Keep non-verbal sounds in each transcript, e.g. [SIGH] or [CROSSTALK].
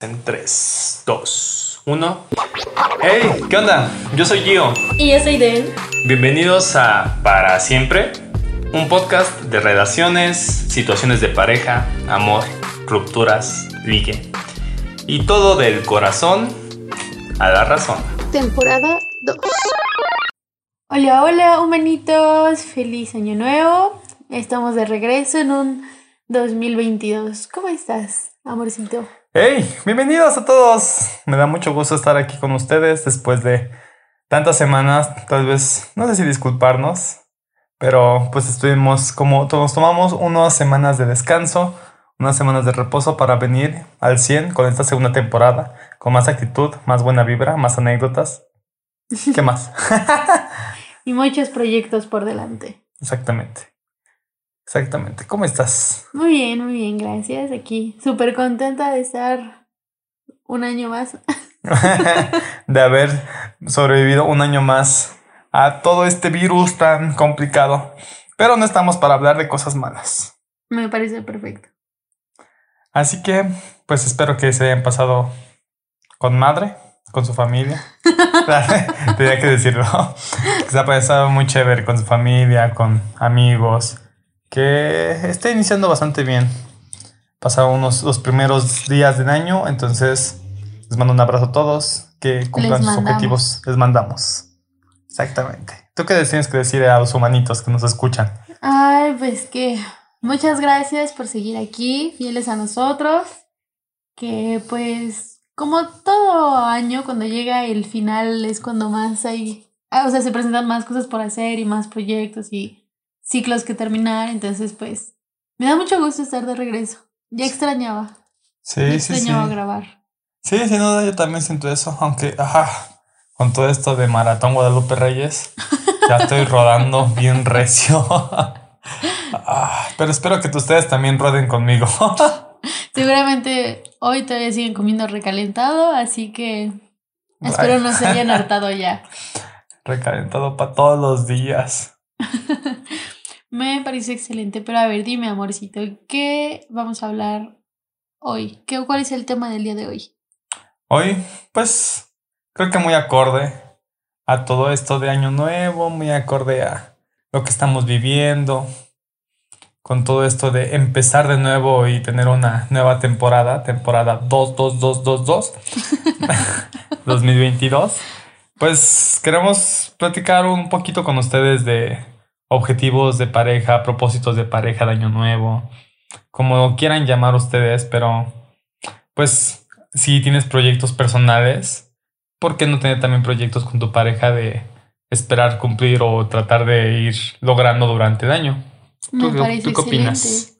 En 3, 2, 1. ¡Hey! ¿Qué onda? Yo soy Gio. Y yo soy Den. Bienvenidos a Para Siempre, un podcast de relaciones, situaciones de pareja, amor, rupturas, ligue. Y todo del corazón a la razón. Temporada 2. Hola, hola, humanitos. Feliz año nuevo. Estamos de regreso en un 2022. ¿Cómo estás, amorcito? ¡Hey! Bienvenidos a todos. Me da mucho gusto estar aquí con ustedes después de tantas semanas. Tal vez, no sé si disculparnos, pero pues estuvimos como todos tomamos unas semanas de descanso, unas semanas de reposo para venir al 100 con esta segunda temporada, con más actitud, más buena vibra, más anécdotas. ¿Qué más? [LAUGHS] y muchos proyectos por delante. Exactamente. Exactamente. ¿Cómo estás? Muy bien, muy bien, gracias. Aquí súper contenta de estar un año más. [LAUGHS] de haber sobrevivido un año más a todo este virus tan complicado. Pero no estamos para hablar de cosas malas. Me parece perfecto. Así que, pues espero que se hayan pasado con madre, con su familia. [LAUGHS] [LAUGHS] Tenía que decirlo. Que se ha pasado muy chévere con su familia, con amigos que está iniciando bastante bien. Pasaron unos los primeros días del año, entonces les mando un abrazo a todos, que cumplan sus objetivos, les mandamos. Exactamente. ¿Tú qué tienes que decir a los humanitos que nos escuchan? Ay, pues que muchas gracias por seguir aquí, fieles a nosotros, que pues como todo año cuando llega el final es cuando más hay, ah, o sea, se presentan más cosas por hacer y más proyectos y ciclos que terminar, entonces pues me da mucho gusto estar de regreso. Ya extrañaba. Sí, ya sí, extrañaba sí. grabar. Sí, sin duda yo también siento eso, aunque, ajá, con todo esto de Maratón Guadalupe Reyes, ya estoy rodando [LAUGHS] bien recio. Ah, pero espero que ustedes también roden conmigo. [LAUGHS] Seguramente hoy todavía siguen comiendo recalentado, así que espero no se hayan hartado ya. [LAUGHS] Recalentado para todos los días. Me parece excelente, pero a ver, dime, amorcito, ¿qué vamos a hablar hoy? ¿Qué, ¿Cuál es el tema del día de hoy? Hoy, pues, creo que muy acorde a todo esto de Año Nuevo, muy acorde a lo que estamos viviendo, con todo esto de empezar de nuevo y tener una nueva temporada, temporada 22222, 2022. [LAUGHS] Pues queremos platicar un poquito con ustedes de objetivos de pareja, propósitos de pareja de año nuevo, como quieran llamar ustedes, pero pues si tienes proyectos personales, ¿por qué no tener también proyectos con tu pareja de esperar cumplir o tratar de ir logrando durante el año? Me ¿Tú, parece ¿tú qué opinas?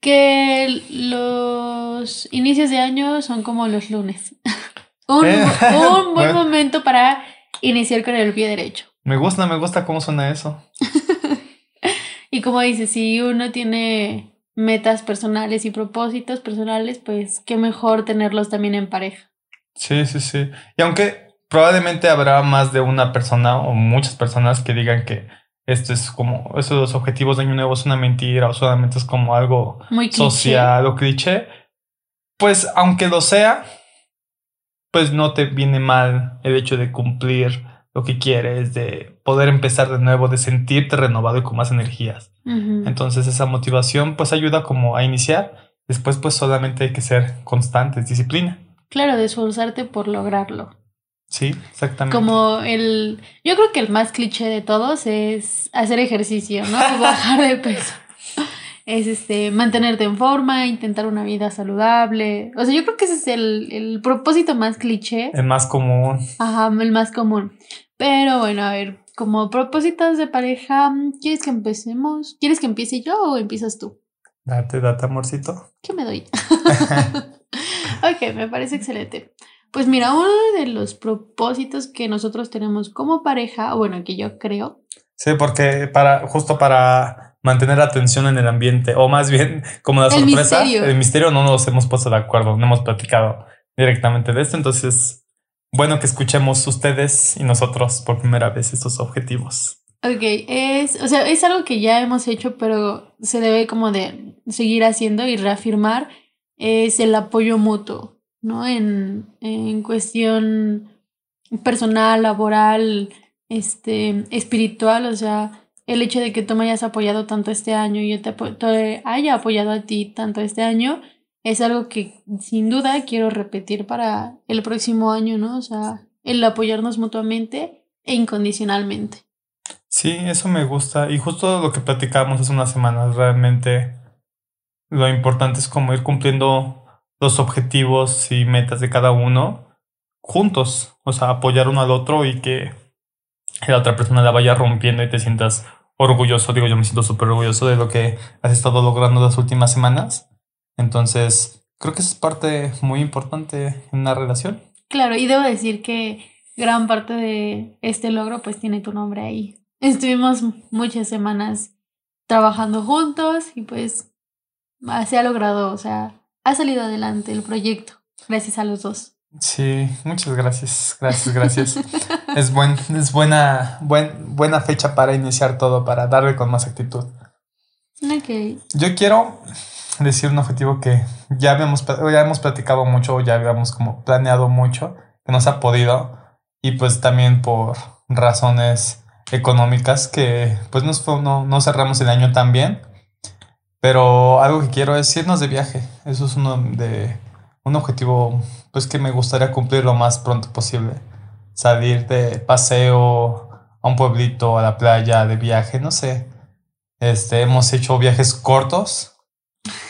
Que los inicios de año son como los lunes. [LAUGHS] un, un, buen [LAUGHS] momento para iniciar con el pie derecho. Me gusta, me gusta cómo suena eso. Y como dices, si uno tiene metas personales y propósitos personales, pues qué mejor tenerlos también en pareja. Sí, sí, sí. Y aunque probablemente habrá más de una persona o muchas personas que digan que esto es como, esos objetivos de Año Nuevo es una mentira o solamente es como algo Muy social o cliché, pues aunque lo sea, pues no te viene mal el hecho de cumplir lo que quieres, de poder empezar de nuevo, de sentirte renovado y con más energías. Uh -huh. Entonces esa motivación pues ayuda como a iniciar, después pues solamente hay que ser constantes, disciplina. Claro, de esforzarte por lograrlo. Sí, exactamente. Como el, yo creo que el más cliché de todos es hacer ejercicio, ¿no? [LAUGHS] Bajar de peso. Es este, mantenerte en forma, intentar una vida saludable. O sea, yo creo que ese es el, el propósito más cliché. El más común. Ajá, el más común. Pero bueno, a ver, como propósitos de pareja, ¿quieres que empecemos? ¿Quieres que empiece yo o empiezas tú? Date, date, amorcito. ¿Qué me doy? [LAUGHS] ok, me parece excelente. Pues mira, uno de los propósitos que nosotros tenemos como pareja, o bueno, que yo creo. Sí, porque para, justo para mantener atención en el ambiente, o más bien [LAUGHS] como la El sorpresa, misterio. el misterio no nos hemos puesto de acuerdo, no hemos platicado directamente de esto, entonces, bueno que escuchemos ustedes y nosotros por primera vez estos objetivos. Ok, es, o sea, es algo que ya hemos hecho, pero se debe como de seguir haciendo y reafirmar, es el apoyo mutuo. ¿no? En, en cuestión personal, laboral, este, espiritual, o sea, el hecho de que tú me hayas apoyado tanto este año y yo te, haya apoyado a ti tanto este año, es algo que sin duda quiero repetir para el próximo año, ¿no? O sea, el apoyarnos mutuamente e incondicionalmente. Sí, eso me gusta. Y justo lo que platicábamos hace unas semanas, realmente lo importante es como ir cumpliendo los objetivos y metas de cada uno juntos. O sea, apoyar uno al otro y que la otra persona la vaya rompiendo y te sientas orgulloso. Digo, yo me siento súper orgulloso de lo que has estado logrando las últimas semanas. Entonces, creo que eso es parte muy importante en una relación. Claro, y debo decir que gran parte de este logro pues tiene tu nombre ahí. Estuvimos muchas semanas trabajando juntos y pues se ha logrado, o sea, ha salido adelante el proyecto gracias a los dos. Sí, muchas gracias, gracias, gracias. [LAUGHS] es, buen, es buena, buen, buena fecha para iniciar todo, para darle con más actitud. Ok. Yo quiero decir un objetivo que ya habíamos, ya hemos platicado mucho, ya habíamos como planeado mucho, que no se ha podido, y pues también por razones económicas que pues no, no, no cerramos el año tan bien. Pero algo que quiero es irnos de viaje. Eso es uno de un objetivo pues que me gustaría cumplir lo más pronto posible. Salir de paseo a un pueblito, a la playa, de viaje, no sé. Este, hemos hecho viajes cortos,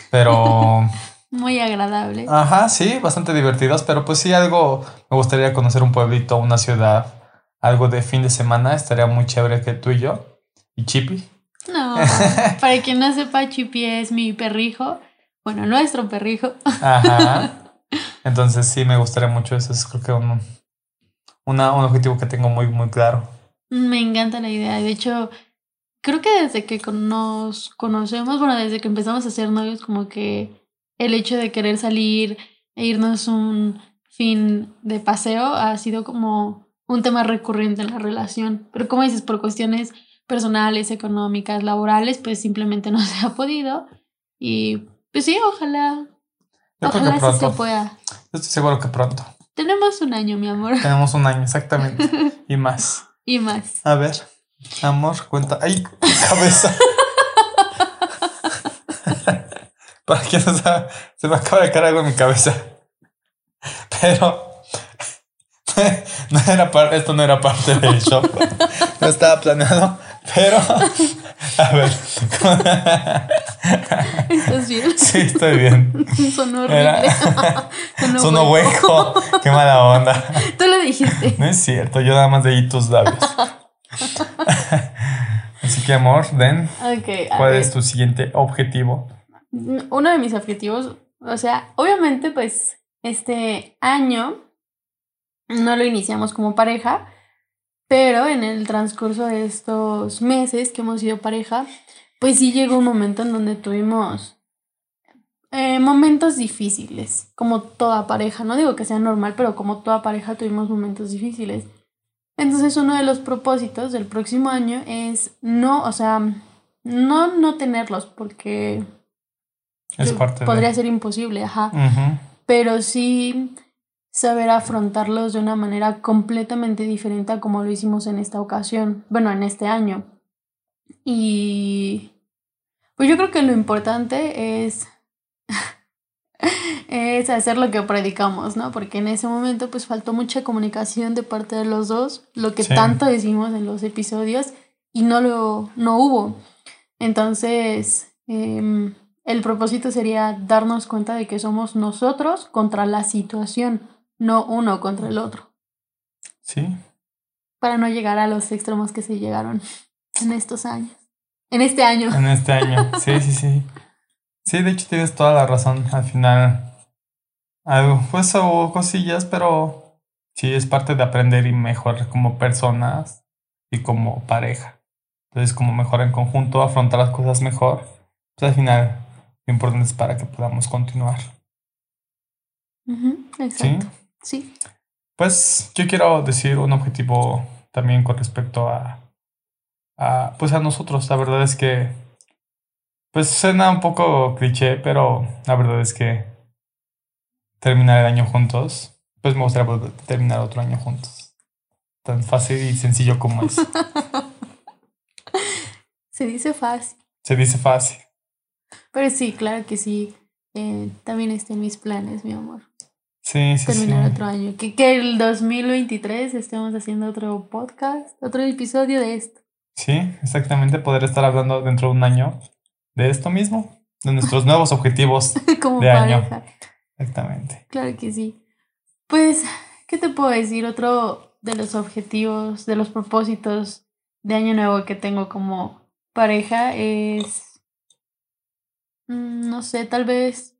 pero... [LAUGHS] Muy agradables. Ajá, sí, bastante divertidos, pero pues sí, algo, me gustaría conocer un pueblito, una ciudad, algo de fin de semana, estaría muy chévere que tú y yo, y Chippy. No, [LAUGHS] para quien no sepa, Chippy es mi perrijo, bueno, nuestro perrijo. Ajá. [LAUGHS] Entonces sí, me gustaría mucho eso, es creo que un, una, un objetivo que tengo muy, muy claro. Me encanta la idea, de hecho creo que desde que nos conocemos, bueno, desde que empezamos a ser novios, como que el hecho de querer salir e irnos un fin de paseo ha sido como un tema recurrente en la relación. Pero como dices, por cuestiones personales, económicas, laborales, pues simplemente [LAUGHS] no se ha podido. Y pues sí, ojalá. ojalá sí se pueda. estoy seguro que pronto. Tenemos un año, mi amor. [LAUGHS] Tenemos un año, exactamente. y más. Y más. A ver. Amor, cuenta. ¡Ay! Cabeza. [LAUGHS] Para quien no sabe, se me acaba de caer algo en mi cabeza. Pero. [LAUGHS] No era esto no era parte del show. No estaba planeado. Pero. A ver. ¿Estás bien? Sí, estoy bien. Sonó horrible. Sonó, hueco. Qué mala onda. Tú lo dijiste. No es cierto, yo nada más leí tus labios. Así que, amor, Den, ¿cuál es tu siguiente objetivo? Uno de mis objetivos, o sea, obviamente, pues, este año no lo iniciamos como pareja, pero en el transcurso de estos meses que hemos sido pareja, pues sí llegó un momento en donde tuvimos eh, momentos difíciles, como toda pareja. No digo que sea normal, pero como toda pareja tuvimos momentos difíciles. Entonces uno de los propósitos del próximo año es no, o sea, no no tenerlos porque es parte podría ser imposible, ajá. Pero sí saber afrontarlos de una manera completamente diferente a como lo hicimos en esta ocasión, bueno, en este año. Y pues yo creo que lo importante es [LAUGHS] es hacer lo que predicamos, ¿no? Porque en ese momento pues faltó mucha comunicación de parte de los dos, lo que tanto decimos en los episodios y no lo no hubo. Entonces, em, el propósito sería darnos cuenta de que somos nosotros contra la situación, no uno contra el otro. Sí. Para no llegar a los extremos que se llegaron en estos años. En este año. En este año, sí, sí, sí. Sí, de hecho tienes toda la razón. Al final, algo, pues hubo cosillas, pero sí es parte de aprender y mejorar como personas y como pareja. Entonces, como mejor en conjunto, afrontar las cosas mejor. Pues al final, lo importante es para que podamos continuar. exacto. ¿Sí? Pues yo quiero decir un objetivo también con respecto a, a, pues a nosotros. La verdad es que pues suena un poco cliché, pero la verdad es que terminar el año juntos, pues me gustaría poder terminar otro año juntos. Tan fácil y sencillo como es. [LAUGHS] Se dice fácil. Se dice fácil. Pero sí, claro que sí. Eh, también está en mis planes, mi amor. Sí, sí, Terminar sí. otro año. Que, que el 2023 estemos haciendo otro podcast, otro episodio de esto. Sí, exactamente. Poder estar hablando dentro de un año de esto mismo, de nuestros nuevos [LAUGHS] objetivos. Como De año. pareja. Exactamente. Claro que sí. Pues, ¿qué te puedo decir? Otro de los objetivos, de los propósitos de año nuevo que tengo como pareja es, mm, no sé, tal vez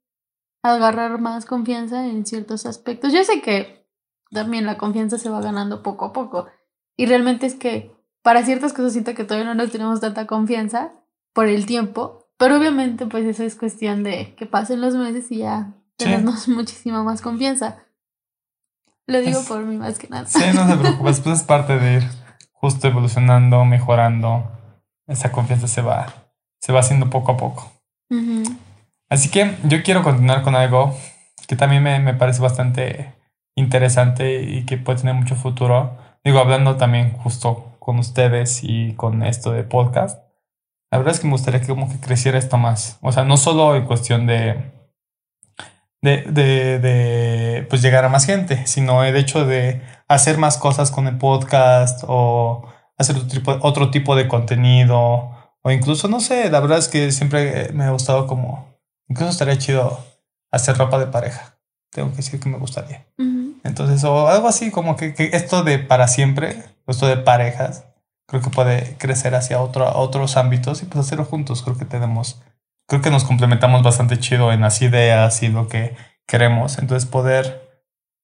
agarrar más confianza en ciertos aspectos. Yo sé que también la confianza se va ganando poco a poco. Y realmente es que para ciertas cosas siento que todavía no nos tenemos tanta confianza por el tiempo. Pero obviamente pues eso es cuestión de que pasen los meses y ya Sí. tenernos [LAUGHS] muchísima más confianza. Lo digo Es- por mí más que nada. Sí, no te preocupes, pues es parte de ir justo evolucionando, mejorando. Esa confianza se va, se va haciendo poco a poco. Ujú. Así que yo quiero continuar con algo que también me, me parece bastante interesante y que puede tener mucho futuro. Digo, hablando también justo con ustedes y con esto de podcast. La verdad es que me gustaría que como que creciera esto más. O sea, no solo en cuestión de, de, de, de pues llegar a más gente, sino el hecho de hacer más cosas con el podcast o hacer otro tipo, otro tipo de contenido. O incluso, no sé, la verdad es que siempre me ha gustado como Incluso estaría chido hacer ropa de pareja. Tengo que decir que me gustaría. Entonces, o algo así como que, que esto de para siempre, esto de parejas, creo que puede crecer hacia otro, otros ámbitos y pues hacerlo juntos. Creo que tenemos, creo que nos complementamos bastante chido en las ideas y lo que queremos. Entonces, poder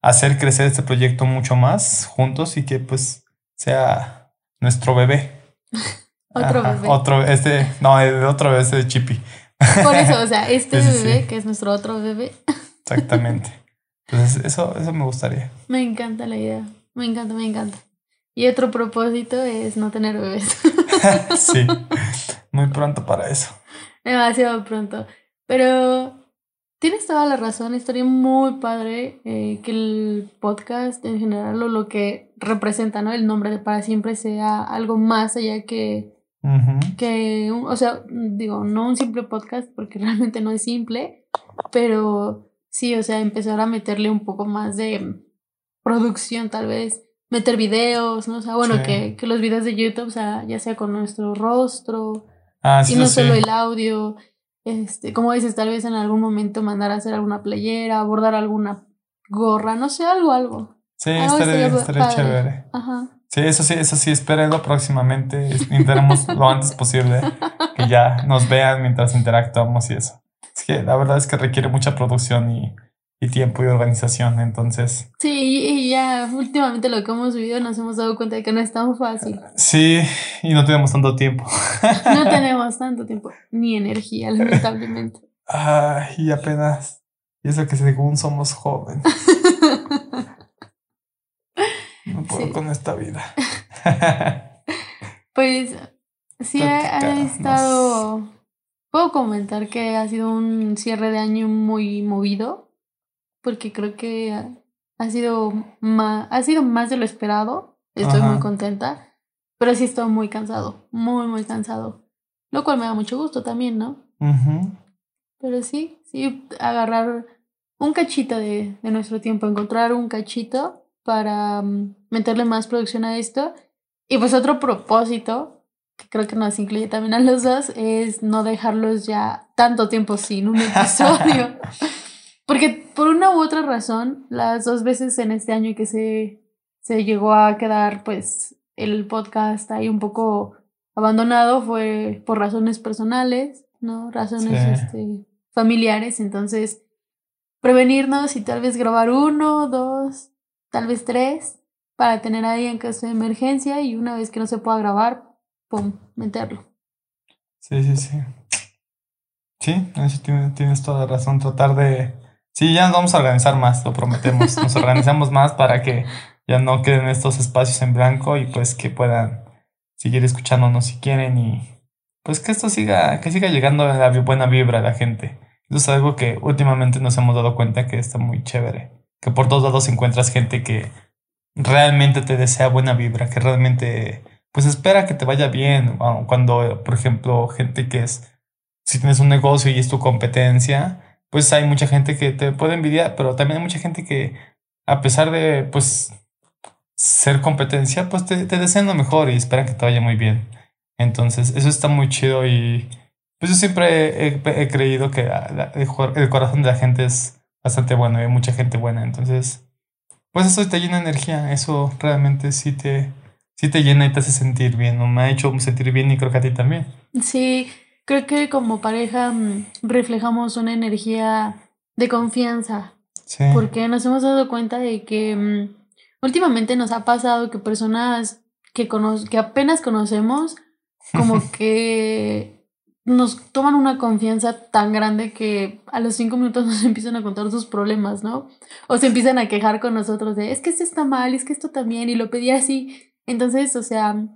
hacer crecer este proyecto mucho más juntos y que pues sea nuestro bebé. [LAUGHS] Otro Ajá, bebé. Otro, este, no, el otro bebé, este de Chippy. Por eso, [LAUGHS] o sea, este Sí, bebé, sí. que es nuestro otro bebé, Exactamente. Entonces, eso, eso me gustaría. me encanta la idea. Me encanta, me encanta. Y otro propósito es no tener bebés. [LAUGHS] sí, muy [LAUGHS] pronto para eso. Demasiado pronto. Pero tienes toda la razón, estaría muy padre eh, que el podcast en general o lo que representa, ¿no? El nombre de para siempre sea algo más allá que, Ujú. que un- o sea, digo, no un simple podcast porque [LAUGHS] realmente no es simple, pero sí, o sea, empezar a meterle un poco más de producción tal vez, meter videos, ¿no? O sea, bueno, Sí. que, que los videos de YouTube, o sea, ya sea con nuestro rostro, Ah, sí, y no sí. solo el audio, este, como dices, tal vez en algún momento mandar a hacer alguna playera, bordar alguna gorra, no sé, algo, algo. Sí, algo estaría, estaría estaría padre. chévere. Ajá. Sí, eso sí, eso sí, espérenlo próximamente. Intentaremos lo antes posible que ya nos vean mientras interactuamos y eso. Es que la verdad es que requiere mucha producción y, y tiempo y organización. Entonces, Sí, y y ya últimamente lo que hemos vivido nos hemos dado cuenta de que no es tan fácil. sí, y no tenemos tanto tiempo. No tenemos tanto tiempo ni energía, lamentablemente. Ay, y apenas. Y eso que según somos jóvenes. [LAUGHS] No puedo Sí. con esta vida. [LAUGHS] Pues sí, ha, estado. Puedo comentar que ha sido un cierre de año muy movido, porque creo que ha, ha sido más, ha sido más de lo esperado. Estoy Ajá. muy contenta, pero sí estoy muy cansado, muy, muy cansado. Lo cual me da mucho gusto también, ¿no? Pero sí, sí, agarrar un cachito de, de nuestro tiempo, encontrar un cachito para mm, meterle más producción a esto. Y pues otro propósito, que creo que nos incluye también a los dos, es no dejarlos ya tanto tiempo sin un episodio. [LAUGHS] Porque por una u otra razón, las dos veces en este año que se, se llegó a quedar pues el podcast ahí un poco abandonado fue por razones personales, ¿no? Razones Sí. este, familiares. Entonces, prevenirnos y tal vez grabar uno, dos, tal vez tres, para tener ahí en caso de emergencia y una vez que no se pueda grabar, pum, meterlo. Sí, sí, sí. Sí, eso tienes, toda la razón. Tratar de. Sí, ya nos vamos a organizar más, lo prometemos. Nos organizamos más para que ya no queden estos espacios en blanco y pues que puedan seguir escuchándonos si quieren y pues que esto siga, que siga llegando la vi- buena vibra a la gente. Eso es algo que últimamente nos hemos dado cuenta que está muy chévere. Que por todos lados encuentras gente que realmente te desea buena vibra, que realmente pues espera que te vaya bien. Cuando, por ejemplo, gente que es, si tienes un negocio y es tu competencia, pues hay mucha gente que te puede envidiar, pero también hay mucha gente que a pesar de pues ser competencia, pues te, te desean lo mejor y esperan que te vaya muy bien. Entonces, eso está muy chido y pues yo siempre he, creído que el corazón de la gente es bastante bueno y hay mucha gente buena. Entonces, pues eso te llena de energía, eso realmente sí te, sí te llena y te hace sentir bien, ¿no? Me ha hecho sentir bien y creo que a ti también. Sí, creo que como pareja mm, reflejamos una energía de confianza. Sí. Porque nos hemos dado cuenta de que mm, últimamente nos ha pasado que personas que, que apenas conocemos como [LAUGHS] que nos toman una confianza tan grande que a los cinco minutos [LAUGHS] nos empiezan a contar sus problemas, ¿no? O se empiezan a quejar con nosotros de, es que esto está mal, es que esto también, y lo pedí así. Entonces, o sea,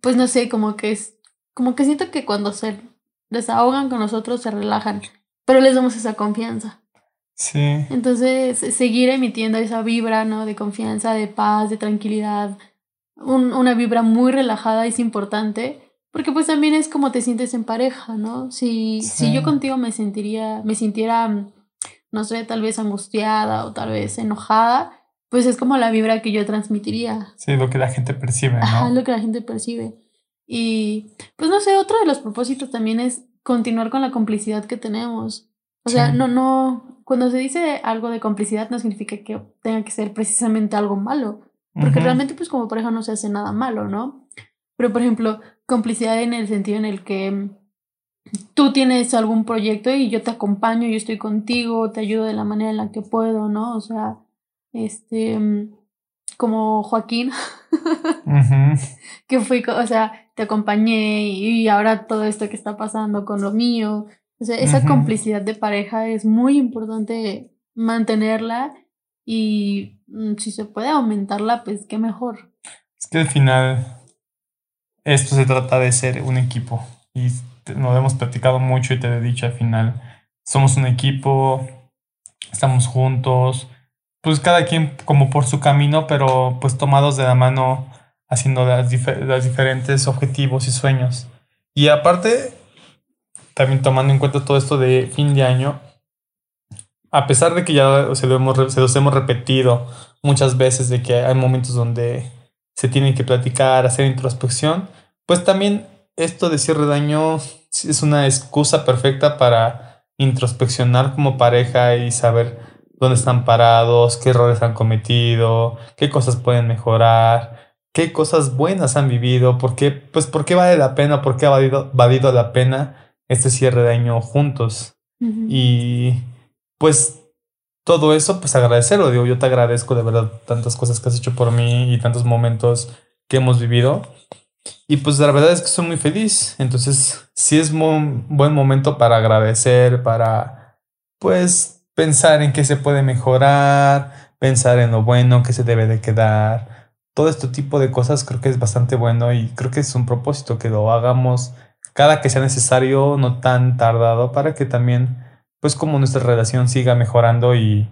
pues no sé, como que es, como que siento que cuando se desahogan con nosotros se relajan, pero les damos esa confianza. Sí. Entonces, seguir emitiendo esa vibra, ¿no? De confianza, de paz, de tranquilidad, una vibra muy relajada es importante, porque pues también es como te sientes en pareja, ¿no? Si, si yo contigo me sentiría, me sintiera, no sé, tal vez angustiada o tal vez enojada, pues es como la vibra que yo transmitiría. Sí, lo que la gente percibe, ¿no? Ajá, lo que la gente percibe. Y pues no sé, otro de los propósitos también es continuar con la complicidad que tenemos. O sea, no, no, cuando se dice algo de complicidad no significa que tenga que ser precisamente algo malo. Porque realmente, pues como pareja no se hace nada malo, ¿no? Pero, por ejemplo, complicidad en el sentido en el que tú tienes algún proyecto y yo te acompaño, yo estoy contigo, te ayudo de la manera en la que puedo, ¿no? O sea, este, como Joaquín, [LAUGHS] que fui, o sea, te acompañé y ahora todo esto que está pasando con lo mío. O sea, esa complicidad de pareja es muy importante mantenerla y mm, si se puede aumentarla, pues qué mejor. Es que al final esto se trata de ser un equipo y nos hemos platicado mucho y te he dicho al final, somos un equipo, estamos juntos, pues cada quien como por su camino, pero pues tomados de la mano haciendo los diferentes objetivos y sueños. Y aparte, también tomando en cuenta todo esto de fin de año, a pesar de que ya se, lo hemos, se los hemos repetido muchas veces de que hay momentos donde se tienen que platicar, hacer introspección, pues también esto de cierre de año es una excusa perfecta para introspeccionar como pareja y saber dónde están parados, qué errores han cometido, qué cosas pueden mejorar, qué cosas buenas han vivido, por qué, pues, por qué vale la pena, por qué ha valido, valido la pena este cierre de año juntos. Y pues todo eso, pues agradecerlo. Digo, yo te agradezco de verdad tantas cosas que has hecho por mí y tantos momentos que hemos vivido. Y pues la verdad es que soy muy feliz. Entonces, sí es un buen momento para agradecer, para pues pensar en qué se puede mejorar, pensar en lo bueno que se debe de quedar. Todo este tipo de cosas creo que es bastante bueno y creo que es un propósito que lo hagamos cada que sea necesario, no tan tardado, para que también pues como nuestra relación siga mejorando y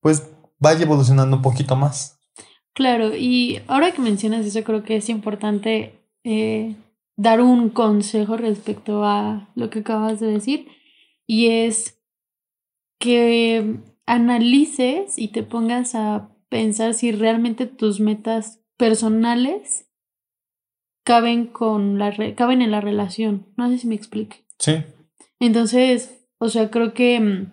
pues vaya evolucionando un poquito más. Claro, y ahora que mencionas eso, creo que es importante eh, dar un consejo respecto a lo que acabas de decir, y es que analices y te pongas a pensar si realmente tus metas personales caben con la caben en la relación. No sé si me explique. Sí. Entonces, o sea, creo que mm,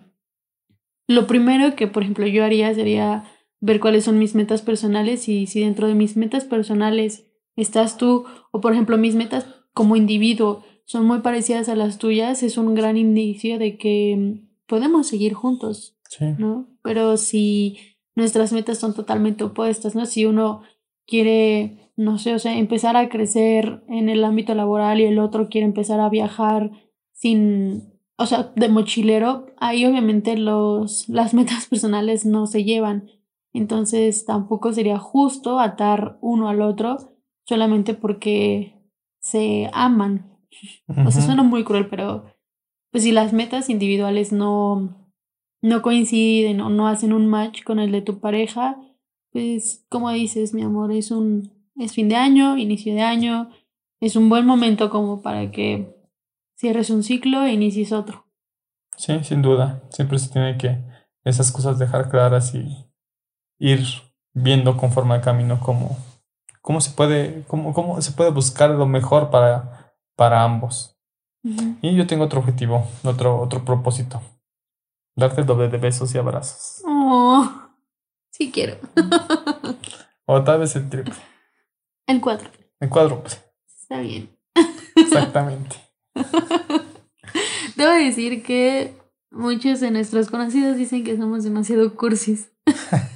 lo primero que, por ejemplo, yo haría sería ver cuáles son mis metas personales y si dentro de mis metas personales estás tú o, por ejemplo, mis metas como individuo son muy parecidas a las tuyas, es un gran indicio de que mm, podemos seguir juntos, sí. ¿no? Pero si nuestras metas son totalmente opuestas, ¿no? Si uno quiere, no sé, o sea, empezar a crecer en el ámbito laboral y el otro quiere empezar a viajar sin o sea, de mochilero, ahí obviamente los, las [LAUGHS] metas personales no se llevan. Entonces tampoco sería justo atar uno al otro solamente porque se aman. O sea, suena muy cruel, pero pues si las metas individuales no, no coinciden o no hacen un match con el de tu pareja, pues como dices, mi amor, es un es fin de año, inicio de año, es un buen momento como para que cierres un ciclo e inicies otro. Sí, sin duda. Siempre se tiene que esas cosas dejar claras y ir viendo conforme al camino cómo, cómo se puede, cómo, cómo se puede buscar lo mejor para, para ambos. Y yo tengo otro objetivo, otro, otro propósito. Darte el doble de besos y abrazos. Oh, sí quiero. [LAUGHS] o tal vez el triple. El cuatro. El cuádruple. Está bien. Exactamente. [LAUGHS] Debo decir que muchos de nuestros conocidos dicen que somos demasiado cursis. [LAUGHS]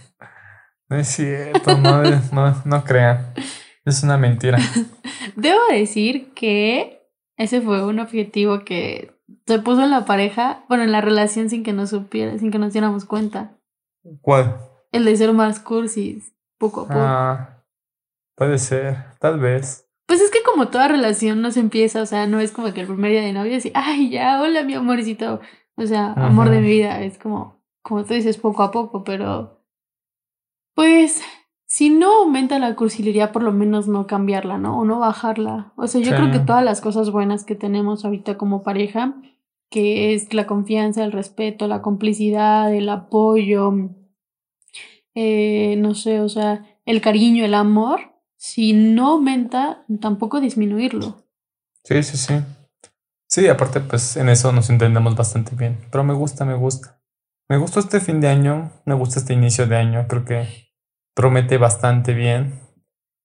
no es cierto, no, no, no crean. Es una mentira. [LAUGHS] Debo decir que ese fue un objetivo que se puso en la pareja, bueno, en la relación sin que nos supiera, sin que nos diéramos cuenta. ¿Cuál? El de ser más cursis, poco a poco. Ah, puede ser, tal vez. Pues es que como toda relación no se empieza, o sea, no es como que el primer día de novio así, ay, ya, hola mi amorcito, o sea, amor de mi vida, es como, como tú dices, poco a poco, pero pues si no aumenta la cursilería, por lo menos no cambiarla, ¿no? O no bajarla. O sea, yo creo que todas las cosas buenas que tenemos ahorita como pareja, que es la confianza, el respeto, la complicidad, el apoyo, eh, no sé, o sea, el cariño, el amor, si no aumenta, tampoco disminuirlo. Sí, sí, sí. Sí, aparte, pues en eso nos entendemos bastante bien. Pero me gusta, me gusta. Me gusta este fin de año, me gusta este inicio de año. Creo que promete bastante bien.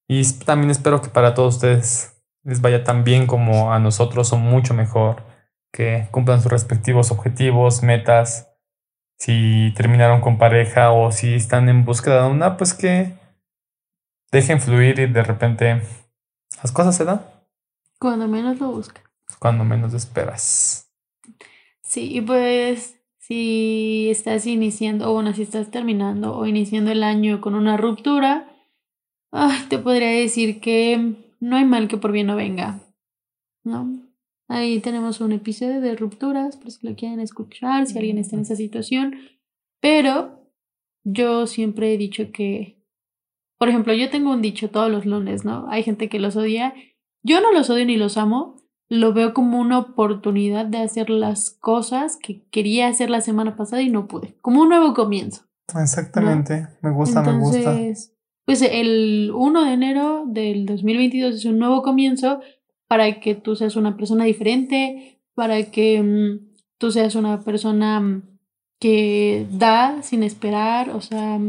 Y también espero que para todos ustedes les vaya tan bien como a nosotros o mucho mejor. Que cumplan sus respectivos objetivos, metas. Si terminaron con pareja o si están en búsqueda de una, pues que dejen fluir y de repente las cosas se dan. Cuando menos lo buscas. Cuando menos esperas. Sí, y pues si estás iniciando, o bueno, si estás terminando o iniciando el año con una ruptura, te podría decir que no hay mal que por bien no venga. ¿No? Ahí tenemos un episodio de rupturas, por si lo quieren escuchar, si alguien está en esa situación. Pero yo siempre he dicho que por ejemplo, yo tengo un dicho todos los lunes, ¿no? Hay gente que los odia. Yo no los odio ni los amo. Lo veo como una oportunidad de hacer las cosas que quería hacer la semana pasada y no pude. Como un nuevo comienzo. Exactamente. Me gusta, me gusta. Pues el 1 de enero del 2022 es un nuevo comienzo para que tú seas una persona diferente, para que mm, tú seas una persona mm, que da sin esperar, o sea,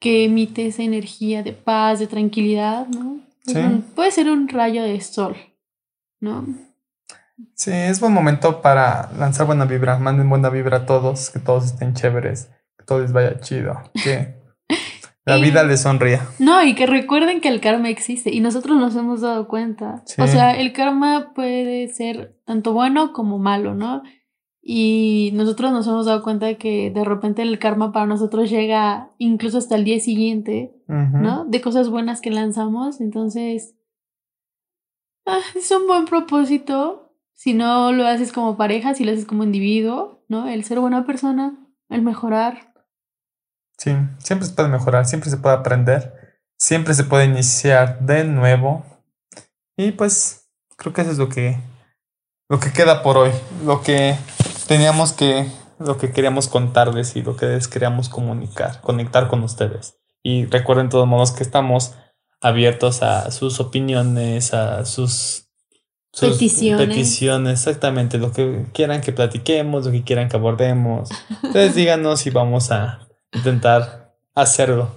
que emite esa energía de paz, de tranquilidad, ¿no? Sí. puede ser un rayo de sol, ¿no? Sí, es buen momento para lanzar buena vibra. Manden buena vibra a todos, que todos estén chéveres, que todo les vaya chido, que [LAUGHS] la vida les sonría. No, y que recuerden que el karma existe y nosotros nos hemos dado cuenta. O sea, el karma puede ser tanto bueno como malo, ¿no? Y nosotros nos hemos dado cuenta que de repente el karma para nosotros llega incluso hasta el día siguiente, ¿no? De cosas buenas que lanzamos. Entonces, ah, es un buen propósito. Si no lo haces como pareja, si lo haces como individuo, ¿no? El ser buena persona, el mejorar. Sí, siempre se puede mejorar, siempre se puede aprender, siempre se puede iniciar de nuevo. Y pues creo que eso es lo que, lo que queda por hoy. Lo que teníamos que, lo que queríamos contarles y lo que les queríamos comunicar, conectar con ustedes. Y recuerden de todos modos que estamos abiertos a sus opiniones, a sus, peticiones. peticiones, exactamente, lo que quieran que platiquemos, lo que quieran que abordemos. Entonces díganos y vamos a intentar hacerlo.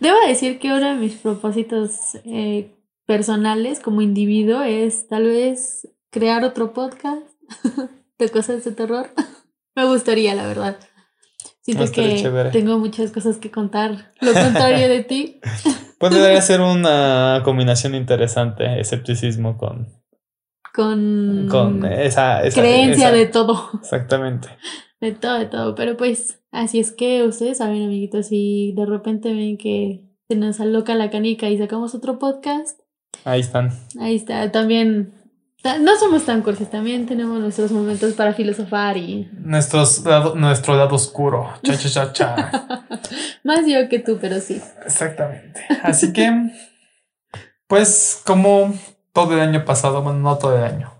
Debo decir que uno de mis propósitos eh, personales como individuo es tal vez crear otro podcast. [LAUGHS] de cosas de terror. [LAUGHS] Me gustaría, la verdad. Siento que tengo muchas cosas que contar. Lo contrario de ti. [LAUGHS] Podría ser una combinación interesante, escepticismo con. Con. Con esa. creencia de todo. Exactamente. De todo, de todo. Pero pues, así es que ustedes saben, amiguitos, si de repente ven que se nos aloca la canica y sacamos otro podcast. Ahí están. Ahí está. También No somos tan cursis, también tenemos nuestros momentos para filosofar y... Nuestros, nuestro lado oscuro. Cha, cha, cha, cha. [LAUGHS] Más yo que tú, pero sí. Exactamente. Así que, pues como todo el año pasado, bueno, no todo el año,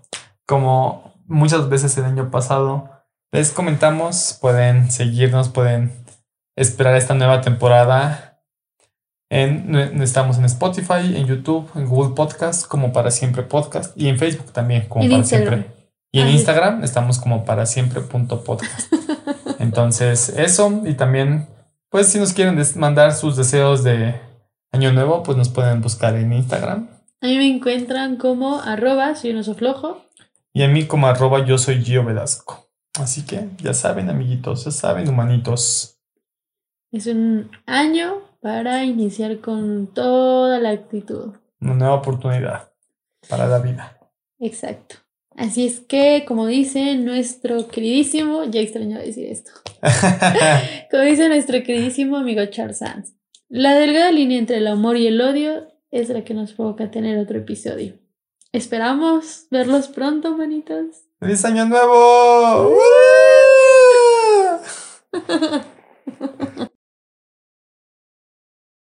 como muchas veces el año pasado, les comentamos, pueden seguirnos, pueden esperar esta nueva temporada estamos en Spotify, en YouTube, en Google Podcast, como para siempre podcast, y en Facebook también, como para siempre. Y en Instagram estamos como para siempre punto podcast. [LAUGHS] Entonces, eso, y también, pues si nos quieren mandar sus deseos de año nuevo, pues nos pueden buscar en Instagram. A mí me encuentran como arroba soy un oso flojo. Y a mí como arroba yo soy Gio Velasco. Así que ya saben, amiguitos, ya saben, humanitos. Es un año para iniciar con toda la actitud. Una nueva oportunidad para la vida. Exacto. Así es que, como dice nuestro queridísimo, ya extraño decir esto, [LAUGHS] como dice nuestro queridísimo amigo Charles Sands, la delgada línea entre el amor y el odio es la que nos provoca tener otro episodio. Esperamos verlos pronto, manitos. ¡Feliz Año Nuevo! [LAUGHS]